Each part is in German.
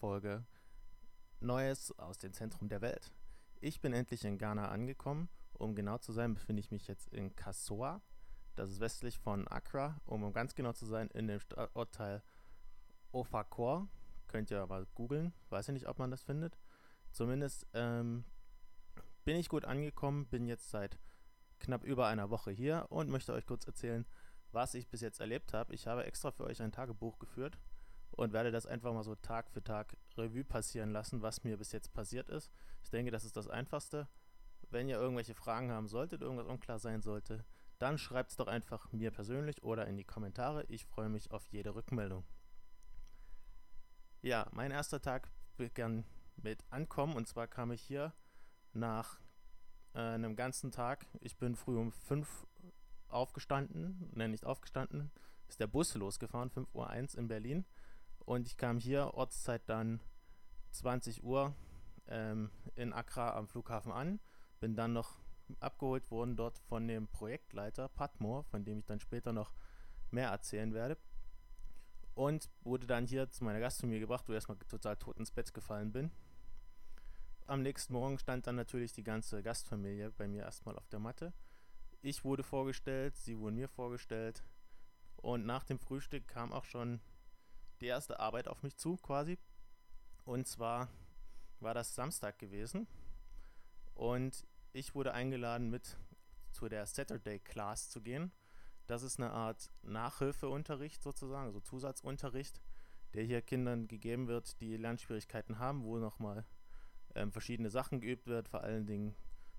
Folge Neues aus dem Zentrum der Welt. Ich bin endlich in Ghana angekommen. Um genau zu sein, befinde ich mich jetzt in Kassoa. Das ist westlich von Accra. Um ganz genau zu sein, in dem Stadtteil Ofakor. Könnt ihr aber googeln. Weiß ich nicht, ob man das findet. Zumindest ähm, bin ich gut angekommen. Bin jetzt seit knapp über einer Woche hier und möchte euch kurz erzählen, was ich bis jetzt erlebt habe. Ich habe extra für euch ein Tagebuch geführt und werde das einfach mal so Tag für Tag Revue passieren lassen, was mir bis jetzt passiert ist. Ich denke, das ist das Einfachste. Wenn ihr irgendwelche Fragen haben solltet, irgendwas unklar sein sollte, dann schreibt es doch einfach mir persönlich oder in die Kommentare. Ich freue mich auf jede Rückmeldung. Ja, mein erster Tag begann mit Ankommen und zwar kam ich hier nach äh, einem ganzen Tag. Ich bin früh um 5 aufgestanden, ne, nicht aufgestanden, ist der Bus losgefahren, 5.01 Uhr in Berlin und ich kam hier, Ortszeit dann 20 Uhr, ähm, in Accra am Flughafen an. Bin dann noch abgeholt worden dort von dem Projektleiter Patmore, von dem ich dann später noch mehr erzählen werde. Und wurde dann hier zu meiner Gastfamilie gebracht, wo ich erstmal total tot ins Bett gefallen bin. Am nächsten Morgen stand dann natürlich die ganze Gastfamilie bei mir erstmal auf der Matte. Ich wurde vorgestellt, sie wurden mir vorgestellt. Und nach dem Frühstück kam auch schon die erste Arbeit auf mich zu, quasi. Und zwar war das Samstag gewesen. Und ich wurde eingeladen, mit zu der Saturday Class zu gehen. Das ist eine Art Nachhilfeunterricht sozusagen, also Zusatzunterricht, der hier Kindern gegeben wird, die Lernschwierigkeiten haben, wo nochmal ähm, verschiedene Sachen geübt wird, vor allen Dingen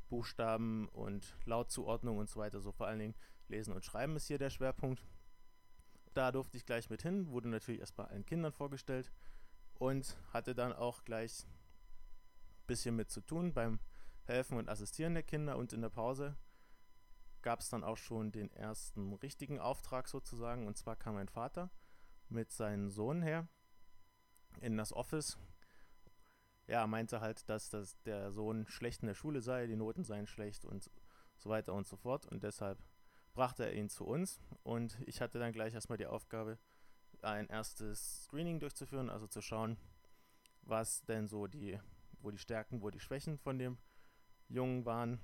Buchstaben und Lautzuordnung und so weiter. So vor allen Dingen Lesen und Schreiben ist hier der Schwerpunkt. Da durfte ich gleich mit hin, wurde natürlich erst bei allen Kindern vorgestellt und hatte dann auch gleich ein bisschen mit zu tun beim Helfen und Assistieren der Kinder und in der Pause gab es dann auch schon den ersten richtigen Auftrag sozusagen und zwar kam mein Vater mit seinem Sohn her in das Office. Ja, meinte halt, dass das der Sohn schlecht in der Schule sei, die Noten seien schlecht und so weiter und so fort und deshalb brachte er ihn zu uns und ich hatte dann gleich erstmal die Aufgabe, ein erstes Screening durchzuführen, also zu schauen, was denn so die, wo die Stärken, wo die Schwächen von dem Jungen waren.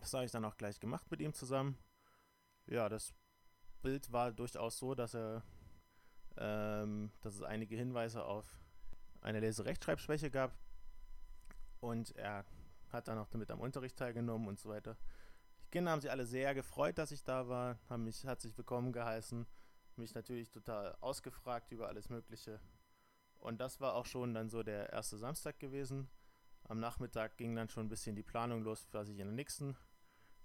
Das habe ich dann auch gleich gemacht mit ihm zusammen. Ja, das Bild war durchaus so, dass er, ähm, dass es einige Hinweise auf eine Leserechtschreibschwäche gab und er hat dann auch damit am Unterricht teilgenommen und so weiter. Kinder haben sich alle sehr gefreut, dass ich da war, haben mich herzlich willkommen geheißen, mich natürlich total ausgefragt über alles Mögliche. Und das war auch schon dann so der erste Samstag gewesen. Am Nachmittag ging dann schon ein bisschen die Planung los, was ich in der nächsten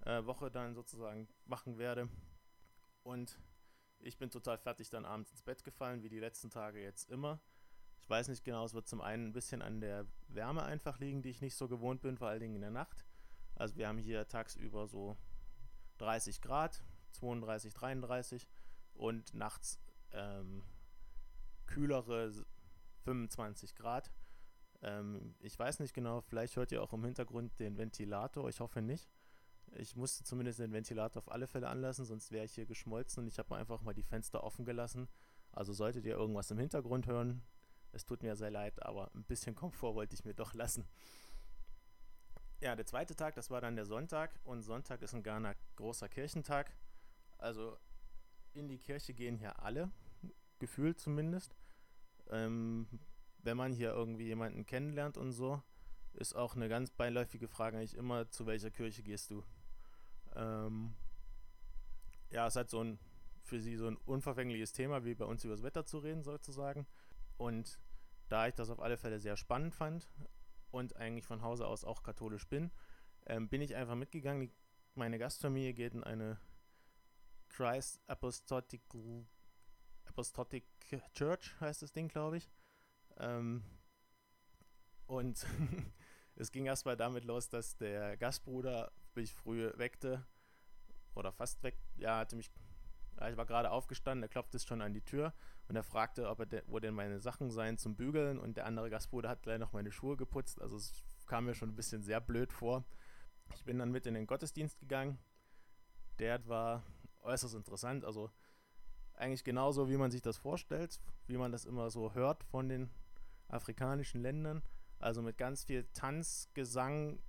äh, Woche dann sozusagen machen werde. Und ich bin total fertig dann abends ins Bett gefallen, wie die letzten Tage jetzt immer. Ich weiß nicht genau, es wird zum einen ein bisschen an der Wärme einfach liegen, die ich nicht so gewohnt bin, vor allen Dingen in der Nacht. Also wir haben hier tagsüber so 30 Grad, 32, 33 und nachts ähm, kühlere 25 Grad. Ähm, ich weiß nicht genau, vielleicht hört ihr auch im Hintergrund den Ventilator, ich hoffe nicht. Ich musste zumindest den Ventilator auf alle Fälle anlassen, sonst wäre ich hier geschmolzen und ich habe einfach mal die Fenster offen gelassen. Also solltet ihr irgendwas im Hintergrund hören, es tut mir sehr leid, aber ein bisschen Komfort wollte ich mir doch lassen. Ja, der zweite Tag, das war dann der Sonntag und Sonntag ist in Ghana großer Kirchentag. Also in die Kirche gehen hier alle, gefühlt zumindest. Ähm, wenn man hier irgendwie jemanden kennenlernt und so, ist auch eine ganz beiläufige Frage eigentlich immer, zu welcher Kirche gehst du? Ähm, ja, es hat so ein für sie so ein unverfängliches Thema, wie bei uns über das Wetter zu reden, sozusagen. Und da ich das auf alle Fälle sehr spannend fand, und eigentlich von Hause aus auch katholisch bin, ähm, bin ich einfach mitgegangen. Die, meine Gastfamilie geht in eine Christ Apostolic, Apostolic Church, heißt das Ding, glaube ich. Ähm, und es ging erstmal damit los, dass der Gastbruder mich früh weckte. Oder fast weg. Ja, hatte mich ich war gerade aufgestanden, er klopfte schon an die Tür und er fragte, ob er de, wo denn meine Sachen seien zum Bügeln und der andere Gastbruder hat gleich noch meine Schuhe geputzt. Also es kam mir schon ein bisschen sehr blöd vor. Ich bin dann mit in den Gottesdienst gegangen. Der war äußerst interessant. Also eigentlich genauso, wie man sich das vorstellt, wie man das immer so hört von den afrikanischen Ländern. Also mit ganz viel Tanz, Gesang,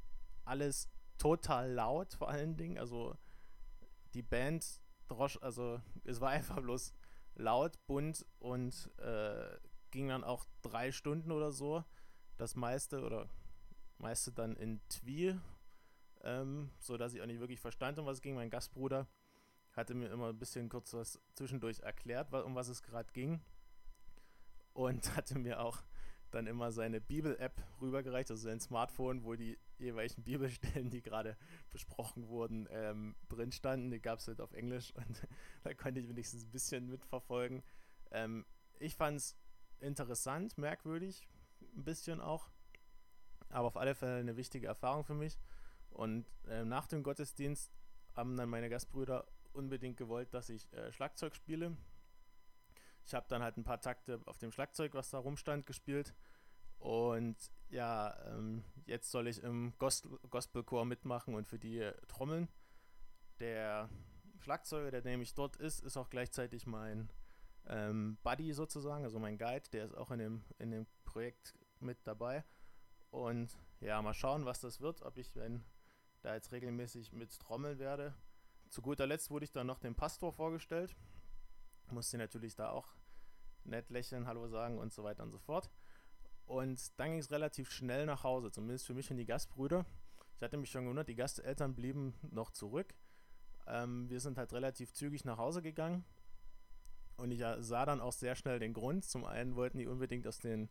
alles total laut vor allen Dingen. Also die Band drosch, also es war einfach bloß laut, bunt und äh, ging dann auch drei Stunden oder so. Das meiste oder meiste dann in Twi, ähm, so dass ich auch nicht wirklich verstand, um was es ging. Mein Gastbruder hatte mir immer ein bisschen kurz was zwischendurch erklärt, um was es gerade ging und hatte mir auch dann immer seine Bibel-App rübergereicht, also sein Smartphone, wo die jeweiligen Bibelstellen, die gerade besprochen wurden, ähm, drin standen. Die gab es halt auf Englisch und da konnte ich wenigstens ein bisschen mitverfolgen. Ähm, ich fand es interessant, merkwürdig, ein bisschen auch, aber auf alle Fälle eine wichtige Erfahrung für mich. Und äh, nach dem Gottesdienst haben dann meine Gastbrüder unbedingt gewollt, dass ich äh, Schlagzeug spiele. Ich habe dann halt ein paar Takte auf dem Schlagzeug, was da rumstand, gespielt. Und ja, ähm, jetzt soll ich im Gospelchor mitmachen und für die trommeln. Der Schlagzeuger, der nämlich dort ist, ist auch gleichzeitig mein ähm, Buddy sozusagen, also mein Guide, der ist auch in dem, in dem Projekt mit dabei. Und ja, mal schauen, was das wird, ob ich, wenn da jetzt regelmäßig mit trommeln werde. Zu guter Letzt wurde ich dann noch dem Pastor vorgestellt. Musste natürlich da auch nett lächeln, Hallo sagen und so weiter und so fort. Und dann ging es relativ schnell nach Hause, zumindest für mich und die Gastbrüder. Ich hatte mich schon gewundert, die Gasteltern blieben noch zurück. Ähm, wir sind halt relativ zügig nach Hause gegangen. Und ich sah dann auch sehr schnell den Grund. Zum einen wollten die unbedingt aus den,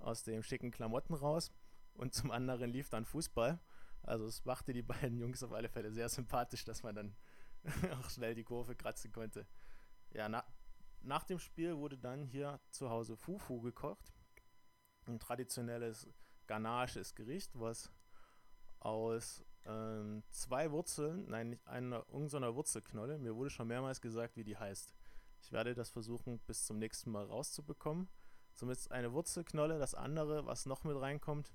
aus den schicken Klamotten raus. Und zum anderen lief dann Fußball. Also es machte die beiden Jungs auf alle Fälle sehr sympathisch, dass man dann auch schnell die Kurve kratzen konnte. Ja, na, nach dem Spiel wurde dann hier zu Hause Fufu gekocht. Ein traditionelles ghanaisches Gericht, was aus ähm, zwei Wurzeln, nein, nicht einer, irgendeiner Wurzelknolle, mir wurde schon mehrmals gesagt, wie die heißt. Ich werde das versuchen, bis zum nächsten Mal rauszubekommen. Zumindest eine Wurzelknolle. Das andere, was noch mit reinkommt,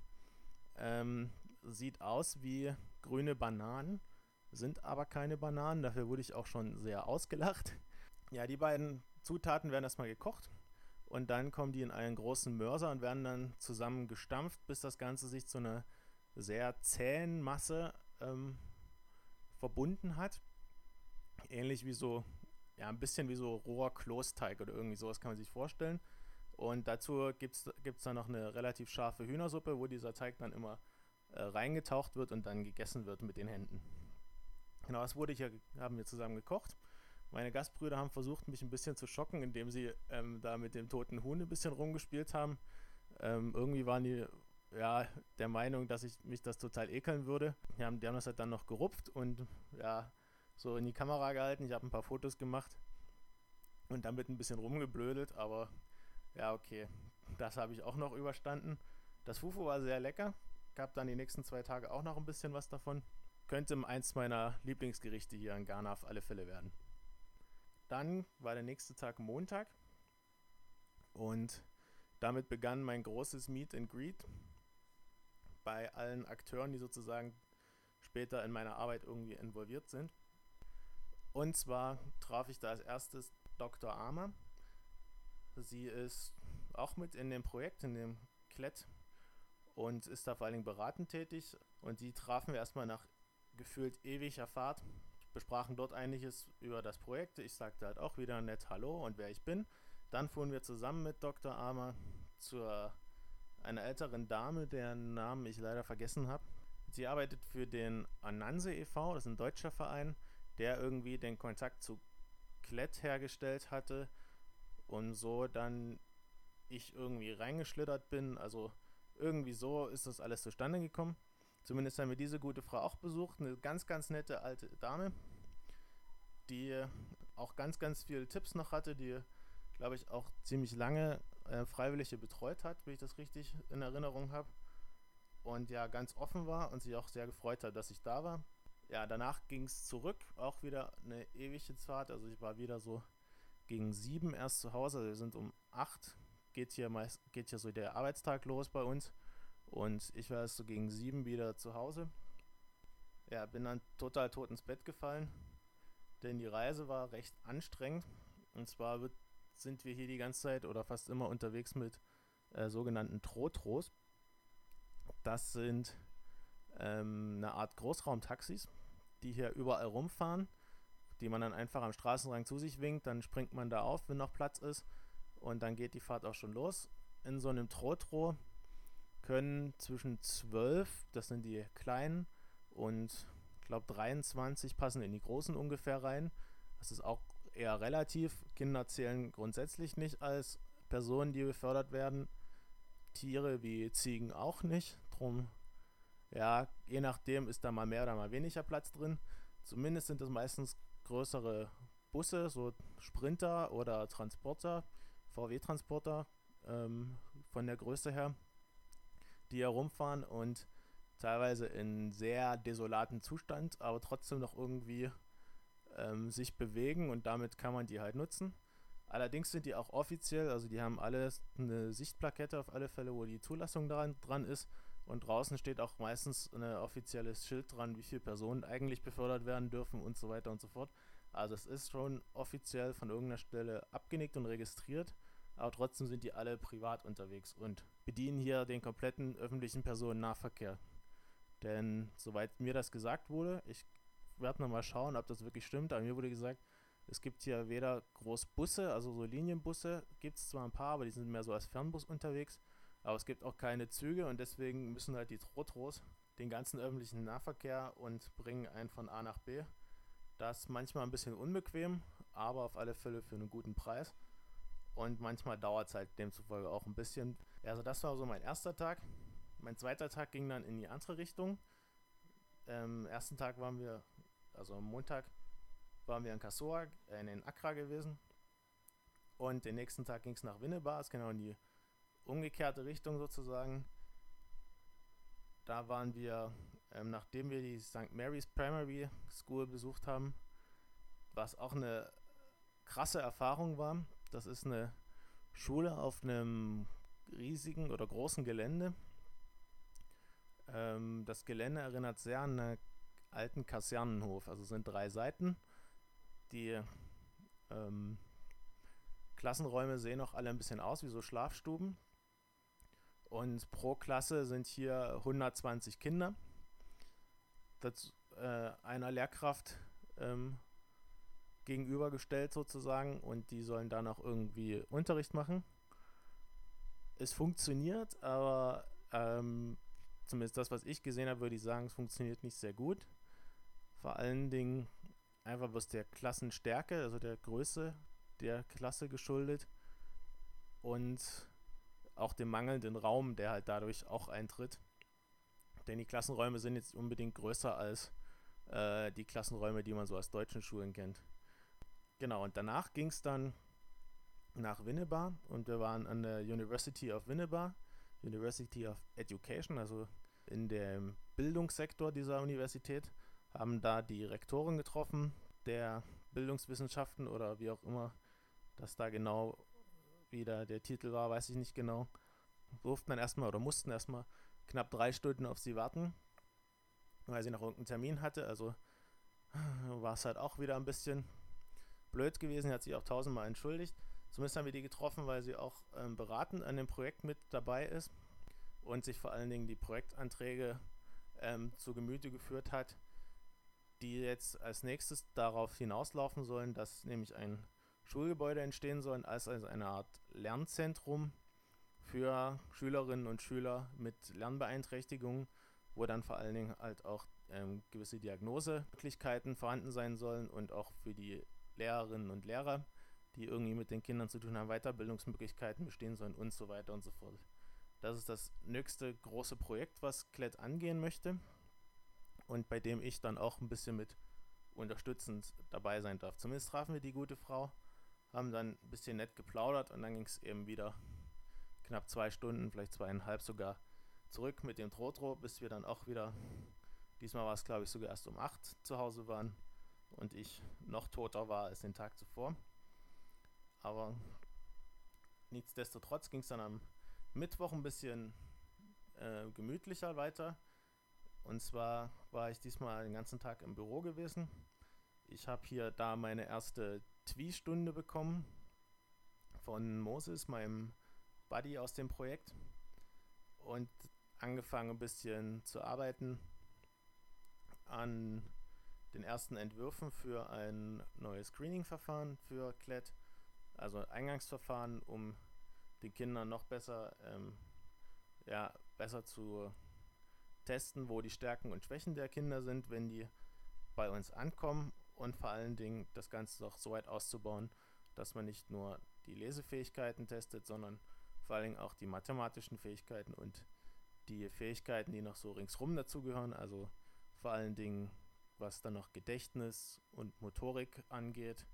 ähm, sieht aus wie grüne Bananen, sind aber keine Bananen. Dafür wurde ich auch schon sehr ausgelacht. Ja, die beiden Zutaten werden erstmal gekocht und dann kommen die in einen großen Mörser und werden dann zusammen gestampft, bis das Ganze sich zu einer sehr zähen Masse ähm, verbunden hat. Ähnlich wie so ja, ein bisschen wie so roher Klosteig oder irgendwie sowas kann man sich vorstellen. Und dazu gibt es dann noch eine relativ scharfe Hühnersuppe, wo dieser Teig dann immer äh, reingetaucht wird und dann gegessen wird mit den Händen. Genau, das wurde hier, haben wir zusammen gekocht. Meine Gastbrüder haben versucht, mich ein bisschen zu schocken, indem sie ähm, da mit dem toten Huhn ein bisschen rumgespielt haben. Ähm, irgendwie waren die ja, der Meinung, dass ich mich das total ekeln würde. Die haben, die haben das halt dann noch gerupft und ja, so in die Kamera gehalten. Ich habe ein paar Fotos gemacht und damit ein bisschen rumgeblödelt, aber ja, okay. Das habe ich auch noch überstanden. Das Fufu war sehr lecker. Gab dann die nächsten zwei Tage auch noch ein bisschen was davon. Könnte eins meiner Lieblingsgerichte hier in Ghana auf alle Fälle werden. Dann war der nächste Tag Montag und damit begann mein großes Meet and Greet bei allen Akteuren, die sozusagen später in meiner Arbeit irgendwie involviert sind. Und zwar traf ich da als erstes Dr. Armer. Sie ist auch mit in dem Projekt, in dem Klett und ist da vor allen Dingen beratend tätig. Und die trafen wir erstmal nach gefühlt ewiger Fahrt, besprachen dort einiges über das Projekt. Ich sagte halt auch wieder nett Hallo und wer ich bin. Dann fuhren wir zusammen mit Dr. Armer zu einer älteren Dame, deren Namen ich leider vergessen habe. Sie arbeitet für den Ananse e.V., das ist ein deutscher Verein, der irgendwie den Kontakt zu Klett hergestellt hatte und so dann ich irgendwie reingeschlittert bin. Also irgendwie so ist das alles zustande gekommen. Zumindest haben wir diese gute Frau auch besucht. Eine ganz, ganz nette alte Dame, die auch ganz, ganz viele Tipps noch hatte, die, glaube ich, auch ziemlich lange äh, Freiwillige betreut hat, wenn ich das richtig in Erinnerung habe. Und ja, ganz offen war und sich auch sehr gefreut hat, dass ich da war ja, danach ging es zurück, auch wieder eine ewige Fahrt. Also ich war wieder so gegen sieben erst zu Hause. Also wir sind um acht, geht hier meist, geht hier so der Arbeitstag los bei uns. Und ich war erst so gegen sieben wieder zu Hause. Ja, bin dann total tot ins Bett gefallen, denn die Reise war recht anstrengend. Und zwar wird, sind wir hier die ganze Zeit oder fast immer unterwegs mit äh, sogenannten Trotros. Das sind ähm, eine Art Großraumtaxis, die hier überall rumfahren, die man dann einfach am Straßenrand zu sich winkt, dann springt man da auf, wenn noch Platz ist und dann geht die Fahrt auch schon los. In so einem Trotro können zwischen 12, das sind die kleinen, und glaube 23 passen in die großen ungefähr rein. Das ist auch eher relativ. Kinder zählen grundsätzlich nicht als Personen, die befördert werden. Tiere wie Ziegen auch nicht. Drum, ja, je nachdem ist da mal mehr oder mal weniger Platz drin. Zumindest sind es meistens größere Busse, so Sprinter oder Transporter, VW-Transporter ähm, von der Größe her, die herumfahren und teilweise in sehr desolaten Zustand, aber trotzdem noch irgendwie ähm, sich bewegen und damit kann man die halt nutzen. Allerdings sind die auch offiziell, also die haben alle eine Sichtplakette auf alle Fälle, wo die Zulassung dran, dran ist. Und draußen steht auch meistens ein offizielles Schild dran, wie viele Personen eigentlich befördert werden dürfen und so weiter und so fort. Also es ist schon offiziell von irgendeiner Stelle abgenickt und registriert, aber trotzdem sind die alle privat unterwegs und bedienen hier den kompletten öffentlichen Personennahverkehr. Denn soweit mir das gesagt wurde, ich werde nochmal schauen, ob das wirklich stimmt, aber mir wurde gesagt, es gibt hier weder Großbusse, also so Linienbusse, gibt es zwar ein paar, aber die sind mehr so als Fernbus unterwegs, aber es gibt auch keine Züge und deswegen müssen halt die Trotros den ganzen öffentlichen Nahverkehr und bringen einen von A nach B. Das ist manchmal ein bisschen unbequem, aber auf alle Fälle für einen guten Preis. Und manchmal dauert es halt demzufolge auch ein bisschen. Also das war so mein erster Tag. Mein zweiter Tag ging dann in die andere Richtung. Ähm, ersten Tag waren wir, also am Montag, waren wir in Kassoa, äh, in Accra gewesen. Und den nächsten Tag ging es nach Winneba, ist genau in die umgekehrte Richtung sozusagen. Da waren wir, ähm, nachdem wir die St. Mary's Primary School besucht haben, was auch eine krasse Erfahrung war. Das ist eine Schule auf einem riesigen oder großen Gelände. Ähm, das Gelände erinnert sehr an einen alten Kasernenhof. Also sind drei Seiten. Die ähm, Klassenräume sehen auch alle ein bisschen aus wie so Schlafstuben. Und pro Klasse sind hier 120 Kinder. Das, äh, einer Lehrkraft ähm, gegenübergestellt sozusagen und die sollen dann auch irgendwie Unterricht machen. Es funktioniert, aber ähm, zumindest das, was ich gesehen habe, würde ich sagen, es funktioniert nicht sehr gut. Vor allen Dingen einfach bloß der Klassenstärke, also der Größe der Klasse geschuldet und auch dem mangelnden Raum, der halt dadurch auch eintritt. Denn die Klassenräume sind jetzt unbedingt größer als äh, die Klassenräume, die man so aus deutschen Schulen kennt. Genau, und danach ging es dann nach Winneba und wir waren an der University of Winneba, University of Education, also in dem Bildungssektor dieser Universität, haben da die Rektoren getroffen der Bildungswissenschaften oder wie auch immer das da genau wieder der Titel war, weiß ich nicht genau, durften dann erstmal oder mussten erstmal knapp drei Stunden auf sie warten, weil sie noch irgendeinen Termin hatte. Also war es halt auch wieder ein bisschen blöd gewesen, hat sich auch tausendmal entschuldigt. Zumindest haben wir die getroffen, weil sie auch ähm, beratend an dem Projekt mit dabei ist und sich vor allen Dingen die Projektanträge ähm, zu Gemüte geführt hat, die jetzt als nächstes darauf hinauslaufen sollen, dass nämlich ein Schulgebäude entstehen sollen als also eine Art Lernzentrum für Schülerinnen und Schüler mit Lernbeeinträchtigungen, wo dann vor allen Dingen halt auch ähm, gewisse Diagnosemöglichkeiten vorhanden sein sollen und auch für die Lehrerinnen und Lehrer, die irgendwie mit den Kindern zu tun haben, Weiterbildungsmöglichkeiten bestehen sollen und so weiter und so fort. Das ist das nächste große Projekt, was Klett angehen möchte und bei dem ich dann auch ein bisschen mit unterstützend dabei sein darf. Zumindest trafen wir die gute Frau haben dann ein bisschen nett geplaudert und dann ging es eben wieder knapp zwei Stunden, vielleicht zweieinhalb sogar, zurück mit dem Trotro, bis wir dann auch wieder, diesmal war es glaube ich sogar erst um acht zu Hause waren und ich noch toter war als den Tag zuvor. Aber nichtsdestotrotz ging es dann am Mittwoch ein bisschen äh, gemütlicher weiter. Und zwar war ich diesmal den ganzen Tag im Büro gewesen. Ich habe hier da meine erste Twi-Stunde bekommen von Moses, meinem Buddy aus dem Projekt und angefangen ein bisschen zu arbeiten an den ersten Entwürfen für ein neues Screening-Verfahren für CLED, also Eingangsverfahren, um den Kindern noch besser, ähm, ja, besser zu testen, wo die Stärken und Schwächen der Kinder sind, wenn die bei uns ankommen und vor allen Dingen das Ganze auch so weit auszubauen, dass man nicht nur die Lesefähigkeiten testet, sondern vor allen Dingen auch die mathematischen Fähigkeiten und die Fähigkeiten, die noch so ringsrum dazugehören, also vor allen Dingen was dann noch Gedächtnis und Motorik angeht,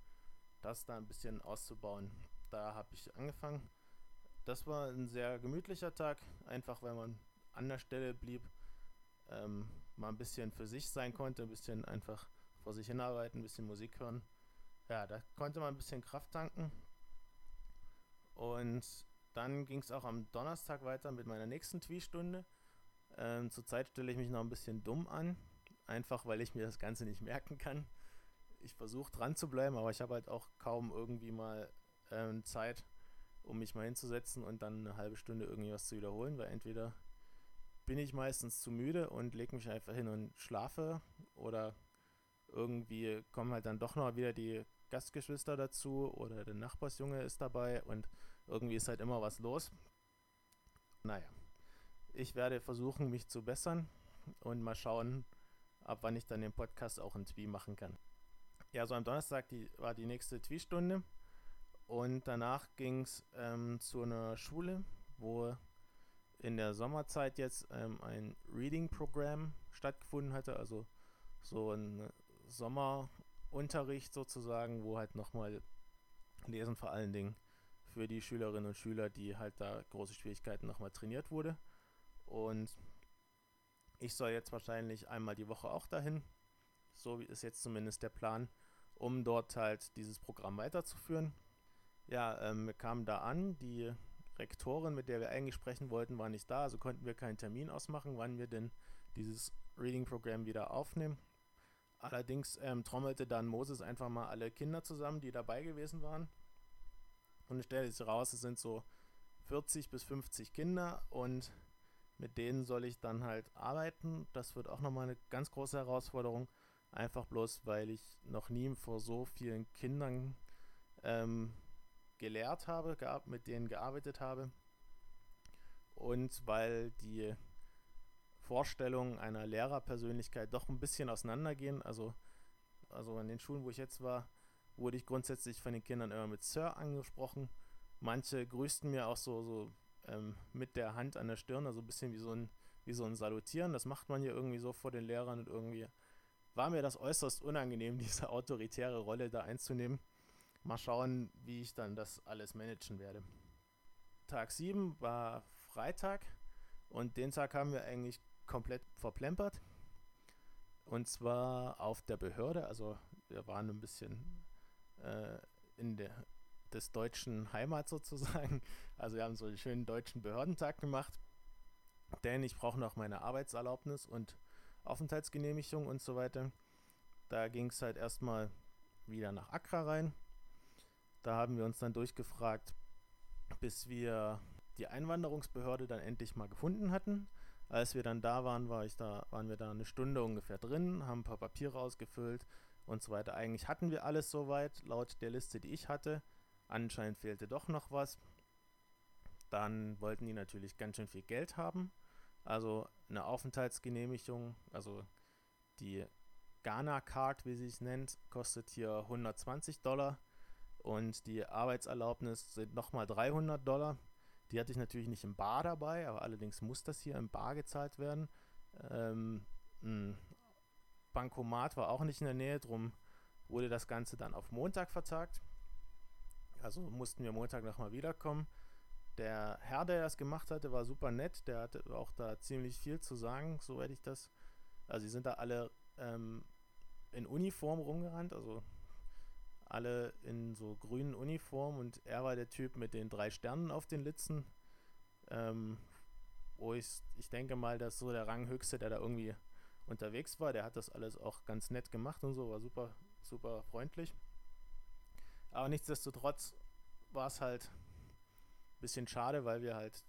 das da ein bisschen auszubauen. Da habe ich angefangen. Das war ein sehr gemütlicher Tag, einfach weil man an der Stelle blieb, ähm, mal ein bisschen für sich sein konnte, ein bisschen einfach vor sich hinarbeiten, ein bisschen Musik hören. Ja, da konnte man ein bisschen Kraft tanken. Und dann ging es auch am Donnerstag weiter mit meiner nächsten Twi-Stunde. Ähm, zurzeit stelle ich mich noch ein bisschen dumm an, einfach weil ich mir das Ganze nicht merken kann. Ich versuche dran zu bleiben, aber ich habe halt auch kaum irgendwie mal ähm, Zeit, um mich mal hinzusetzen und dann eine halbe Stunde irgendwie was zu wiederholen, weil entweder bin ich meistens zu müde und lege mich einfach hin und schlafe oder irgendwie kommen halt dann doch noch wieder die Gastgeschwister dazu oder der Nachbarsjunge ist dabei und irgendwie ist halt immer was los. Naja, ich werde versuchen, mich zu bessern und mal schauen, ab wann ich dann den Podcast auch in Twi machen kann. Ja, so am Donnerstag die, war die nächste Twi-Stunde und danach ging es ähm, zu einer Schule, wo in der Sommerzeit jetzt ähm, ein Reading-Programm stattgefunden hatte, also so ein Sommerunterricht sozusagen, wo halt nochmal Lesen vor allen Dingen für die Schülerinnen und Schüler, die halt da große Schwierigkeiten nochmal trainiert wurde. Und ich soll jetzt wahrscheinlich einmal die Woche auch dahin. So ist jetzt zumindest der Plan, um dort halt dieses Programm weiterzuführen. Ja, ähm, wir kamen da an. Die Rektorin, mit der wir eigentlich sprechen wollten, war nicht da, also konnten wir keinen Termin ausmachen, wann wir denn dieses Reading-Programm wieder aufnehmen. Allerdings ähm, trommelte dann Moses einfach mal alle Kinder zusammen, die dabei gewesen waren. Und es stellte sich raus, es sind so 40 bis 50 Kinder und mit denen soll ich dann halt arbeiten. Das wird auch nochmal eine ganz große Herausforderung. Einfach bloß, weil ich noch nie vor so vielen Kindern ähm, gelehrt habe, mit denen gearbeitet habe. Und weil die Vorstellungen einer Lehrerpersönlichkeit doch ein bisschen auseinandergehen. Also, also an den Schulen, wo ich jetzt war, wurde ich grundsätzlich von den Kindern immer mit Sir angesprochen. Manche grüßten mir auch so, so ähm, mit der Hand an der Stirn, also ein bisschen wie so ein, wie so ein Salutieren. Das macht man ja irgendwie so vor den Lehrern und irgendwie war mir das äußerst unangenehm, diese autoritäre Rolle da einzunehmen. Mal schauen, wie ich dann das alles managen werde. Tag 7 war Freitag und den Tag haben wir eigentlich komplett verplempert. Und zwar auf der Behörde, also wir waren ein bisschen äh, in der des deutschen Heimat sozusagen. Also wir haben so einen schönen deutschen Behördentag gemacht, denn ich brauche noch meine Arbeitserlaubnis und Aufenthaltsgenehmigung und so weiter. Da ging es halt erstmal wieder nach Accra rein. Da haben wir uns dann durchgefragt, bis wir die Einwanderungsbehörde dann endlich mal gefunden hatten. Als wir dann da waren, war ich da, waren wir da eine Stunde ungefähr drin, haben ein paar Papiere ausgefüllt und so weiter. Eigentlich hatten wir alles soweit, laut der Liste, die ich hatte. Anscheinend fehlte doch noch was. Dann wollten die natürlich ganz schön viel Geld haben. Also eine Aufenthaltsgenehmigung, also die Ghana Card, wie sie es nennt, kostet hier 120 Dollar und die Arbeitserlaubnis sind nochmal 300 Dollar. Die hatte ich natürlich nicht im Bar dabei, aber allerdings muss das hier im Bar gezahlt werden. Ähm, ein Bankomat war auch nicht in der Nähe, drum wurde das Ganze dann auf Montag vertagt. Also mussten wir Montag nochmal wiederkommen. Der Herr, der das gemacht hatte, war super nett. Der hatte auch da ziemlich viel zu sagen, soweit ich das. Also, sie sind da alle ähm, in Uniform rumgerannt, also alle in so grünen Uniformen und er war der Typ mit den drei Sternen auf den Litzen. Ähm, wo ich, ich denke mal, dass so der Ranghöchste, der da irgendwie unterwegs war, der hat das alles auch ganz nett gemacht und so, war super, super freundlich. Aber nichtsdestotrotz war es halt Bisschen schade, weil wir halt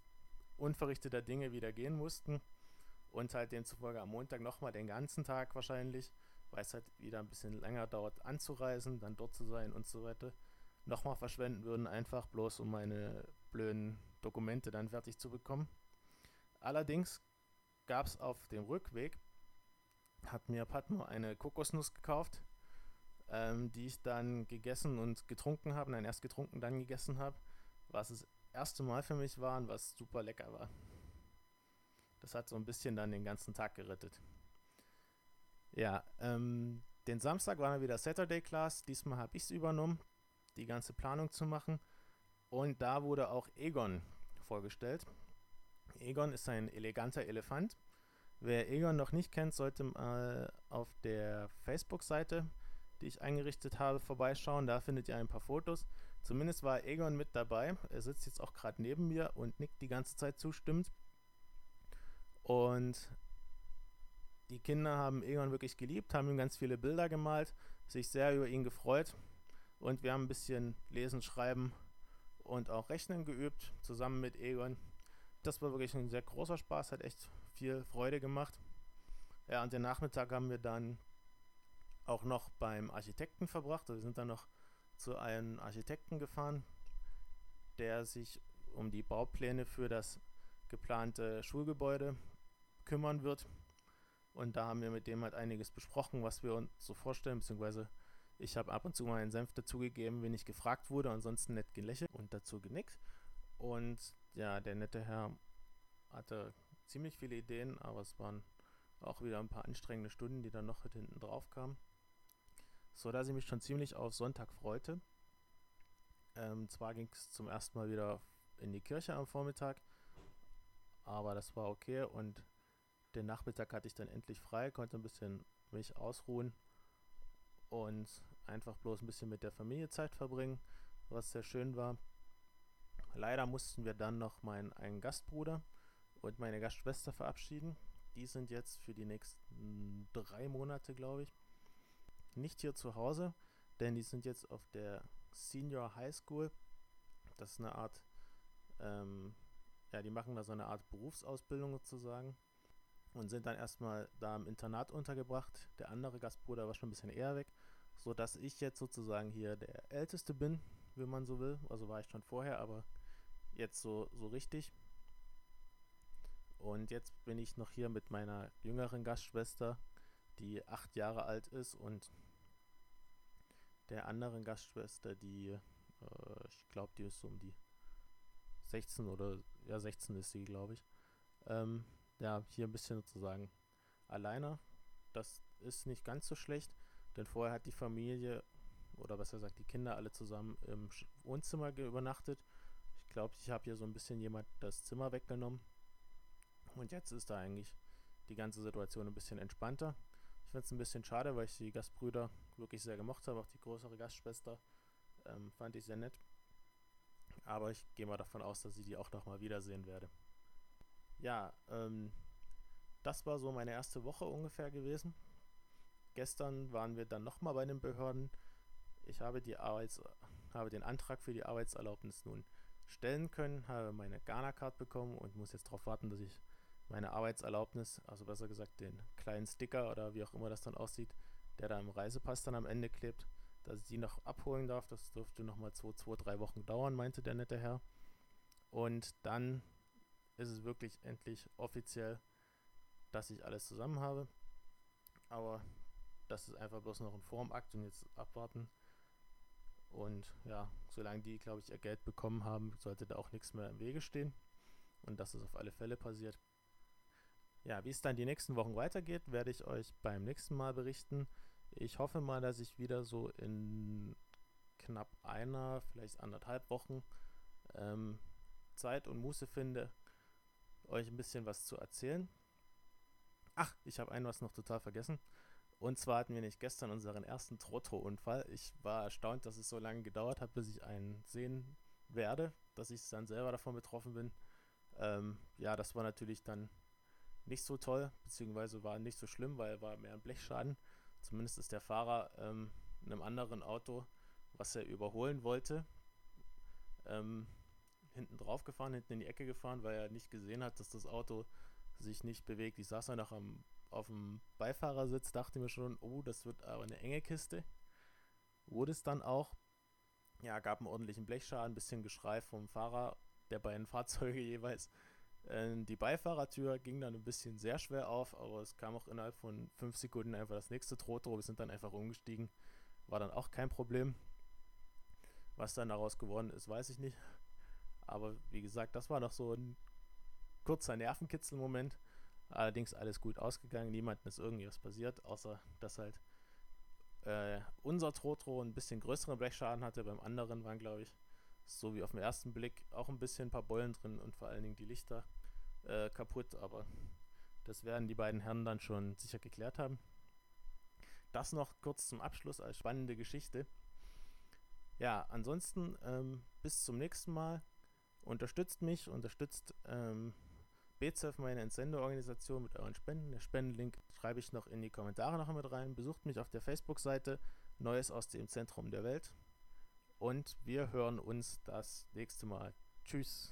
unverrichteter Dinge wieder gehen mussten und halt demzufolge am Montag nochmal den ganzen Tag wahrscheinlich, weil es halt wieder ein bisschen länger dauert anzureisen, dann dort zu sein und so weiter, nochmal verschwenden würden, einfach bloß um meine blöden Dokumente dann fertig zu bekommen. Allerdings gab es auf dem Rückweg, hat mir Padma eine Kokosnuss gekauft, ähm, die ich dann gegessen und getrunken habe, nein, erst getrunken, dann gegessen habe, was das erste Mal für mich war und was super lecker war. Das hat so ein bisschen dann den ganzen Tag gerettet. Ja, ähm, den Samstag war dann wieder Saturday Class. Diesmal habe ich es übernommen, die ganze Planung zu machen. Und da wurde auch Egon vorgestellt. Egon ist ein eleganter Elefant. Wer Egon noch nicht kennt, sollte mal auf der Facebook-Seite, die ich eingerichtet habe, vorbeischauen. Da findet ihr ein paar Fotos. Zumindest war Egon mit dabei. Er sitzt jetzt auch gerade neben mir und nickt die ganze Zeit zustimmend. Und die Kinder haben Egon wirklich geliebt, haben ihm ganz viele Bilder gemalt, sich sehr über ihn gefreut. Und wir haben ein bisschen Lesen, Schreiben und auch Rechnen geübt, zusammen mit Egon. Das war wirklich ein sehr großer Spaß, hat echt viel Freude gemacht. Ja, und den Nachmittag haben wir dann auch noch beim Architekten verbracht. Also wir sind dann noch zu einem Architekten gefahren, der sich um die Baupläne für das geplante Schulgebäude kümmern wird. Und da haben wir mit dem halt einiges besprochen, was wir uns so vorstellen, beziehungsweise ich habe ab und zu mal einen Senf dazugegeben, wenn ich gefragt wurde, ansonsten nett gelächelt und dazu genickt. Und ja, der nette Herr hatte ziemlich viele Ideen, aber es waren auch wieder ein paar anstrengende Stunden, die dann noch hinten drauf kamen. So dass ich mich schon ziemlich auf Sonntag freute. Ähm, zwar ging es zum ersten Mal wieder in die Kirche am Vormittag, aber das war okay und den Nachmittag hatte ich dann endlich frei, konnte ein bisschen mich ausruhen und einfach bloß ein bisschen mit der Familie Zeit verbringen, was sehr schön war. Leider mussten wir dann noch meinen einen Gastbruder und meine Gastschwester verabschieden. Die sind jetzt für die nächsten drei Monate, glaube ich, nicht hier zu Hause, denn die sind jetzt auf der Senior High School. Das ist eine Art, ähm, ja, die machen da so eine Art Berufsausbildung sozusagen und sind dann erstmal da im Internat untergebracht. Der andere Gastbruder war schon ein bisschen eher weg, sodass ich jetzt sozusagen hier der Älteste bin, wenn man so will. Also war ich schon vorher, aber jetzt so, so richtig. Und jetzt bin ich noch hier mit meiner jüngeren Gastschwester, die acht Jahre alt ist und der anderen Gastschwester, die, äh, ich glaube, die ist so um die 16 oder, ja, 16 ist sie, glaube ich. Ähm, ja, hier ein bisschen sozusagen alleine. Das ist nicht ganz so schlecht, denn vorher hat die Familie, oder besser gesagt die Kinder alle zusammen im Wohnzimmer übernachtet. Ich glaube, ich habe hier so ein bisschen jemand das Zimmer weggenommen. Und jetzt ist da eigentlich die ganze Situation ein bisschen entspannter. Ich finde es ein bisschen schade, weil ich die Gastbrüder wirklich sehr gemocht habe. Auch die größere Gastschwester ähm, fand ich sehr nett. Aber ich gehe mal davon aus, dass ich die auch noch mal wiedersehen werde. Ja, ähm, das war so meine erste Woche ungefähr gewesen. Gestern waren wir dann nochmal bei den Behörden. Ich habe, die Arbeits habe den Antrag für die Arbeitserlaubnis nun stellen können, habe meine Ghana-Card bekommen und muss jetzt darauf warten, dass ich meine Arbeitserlaubnis, also besser gesagt den kleinen Sticker oder wie auch immer das dann aussieht, der da im Reisepass dann am Ende klebt, dass ich die noch abholen darf. Das dürfte nochmal zwei, zwei, drei Wochen dauern, meinte der nette Herr. Und dann ist es wirklich endlich offiziell, dass ich alles zusammen habe. Aber das ist einfach bloß noch ein Formakt und jetzt abwarten. Und ja, solange die, glaube ich, ihr Geld bekommen haben, sollte da auch nichts mehr im Wege stehen. Und das ist auf alle Fälle passiert. Ja, wie es dann die nächsten Wochen weitergeht, werde ich euch beim nächsten Mal berichten. Ich hoffe mal, dass ich wieder so in knapp einer, vielleicht anderthalb Wochen ähm, Zeit und Muße finde, euch ein bisschen was zu erzählen. Ach, ich habe ein was noch total vergessen. Und zwar hatten wir nicht gestern unseren ersten Trotto-Unfall. Ich war erstaunt, dass es so lange gedauert hat, bis ich einen sehen werde, dass ich dann selber davon betroffen bin. Ähm, ja, das war natürlich dann nicht so toll, beziehungsweise war nicht so schlimm, weil war mehr ein Blechschaden. Zumindest ist der Fahrer ähm, in einem anderen Auto, was er überholen wollte, ähm, hinten drauf gefahren, hinten in die Ecke gefahren, weil er nicht gesehen hat, dass das Auto sich nicht bewegt. Ich saß dann noch am, auf dem Beifahrersitz, dachte mir schon, oh, das wird aber eine enge Kiste. Wurde es dann auch. Ja, gab einen ordentlichen Blechschaden, ein bisschen Geschrei vom Fahrer der beiden Fahrzeuge jeweils. Äh, die Beifahrertür ging dann ein bisschen sehr schwer auf, aber es kam auch innerhalb von fünf Sekunden einfach das nächste Trotro. Wir sind dann einfach umgestiegen. War dann auch kein Problem. Was dann daraus geworden ist, weiß ich nicht. Aber wie gesagt, das war noch so ein kurzer Nervenkitzel-Moment. Allerdings alles gut ausgegangen. Niemandem ist irgendwas passiert, außer dass halt äh, unser Trotro ein bisschen größeren Blechschaden hatte. Beim anderen waren, glaube ich, so wie auf den ersten Blick auch ein bisschen ein paar Beulen drin und vor allen Dingen die Lichter äh, kaputt. Aber das werden die beiden Herren dann schon sicher geklärt haben. Das noch kurz zum Abschluss als spannende Geschichte. Ja, ansonsten ähm, bis zum nächsten Mal. Unterstützt mich, unterstützt ähm, BZF, meine Entsendeorganisation, mit euren Spenden. Der Spendenlink schreibe ich noch in die Kommentare noch mit rein. Besucht mich auf der Facebook-Seite Neues aus dem Zentrum der Welt. Und wir hören uns das nächste Mal. Tschüss.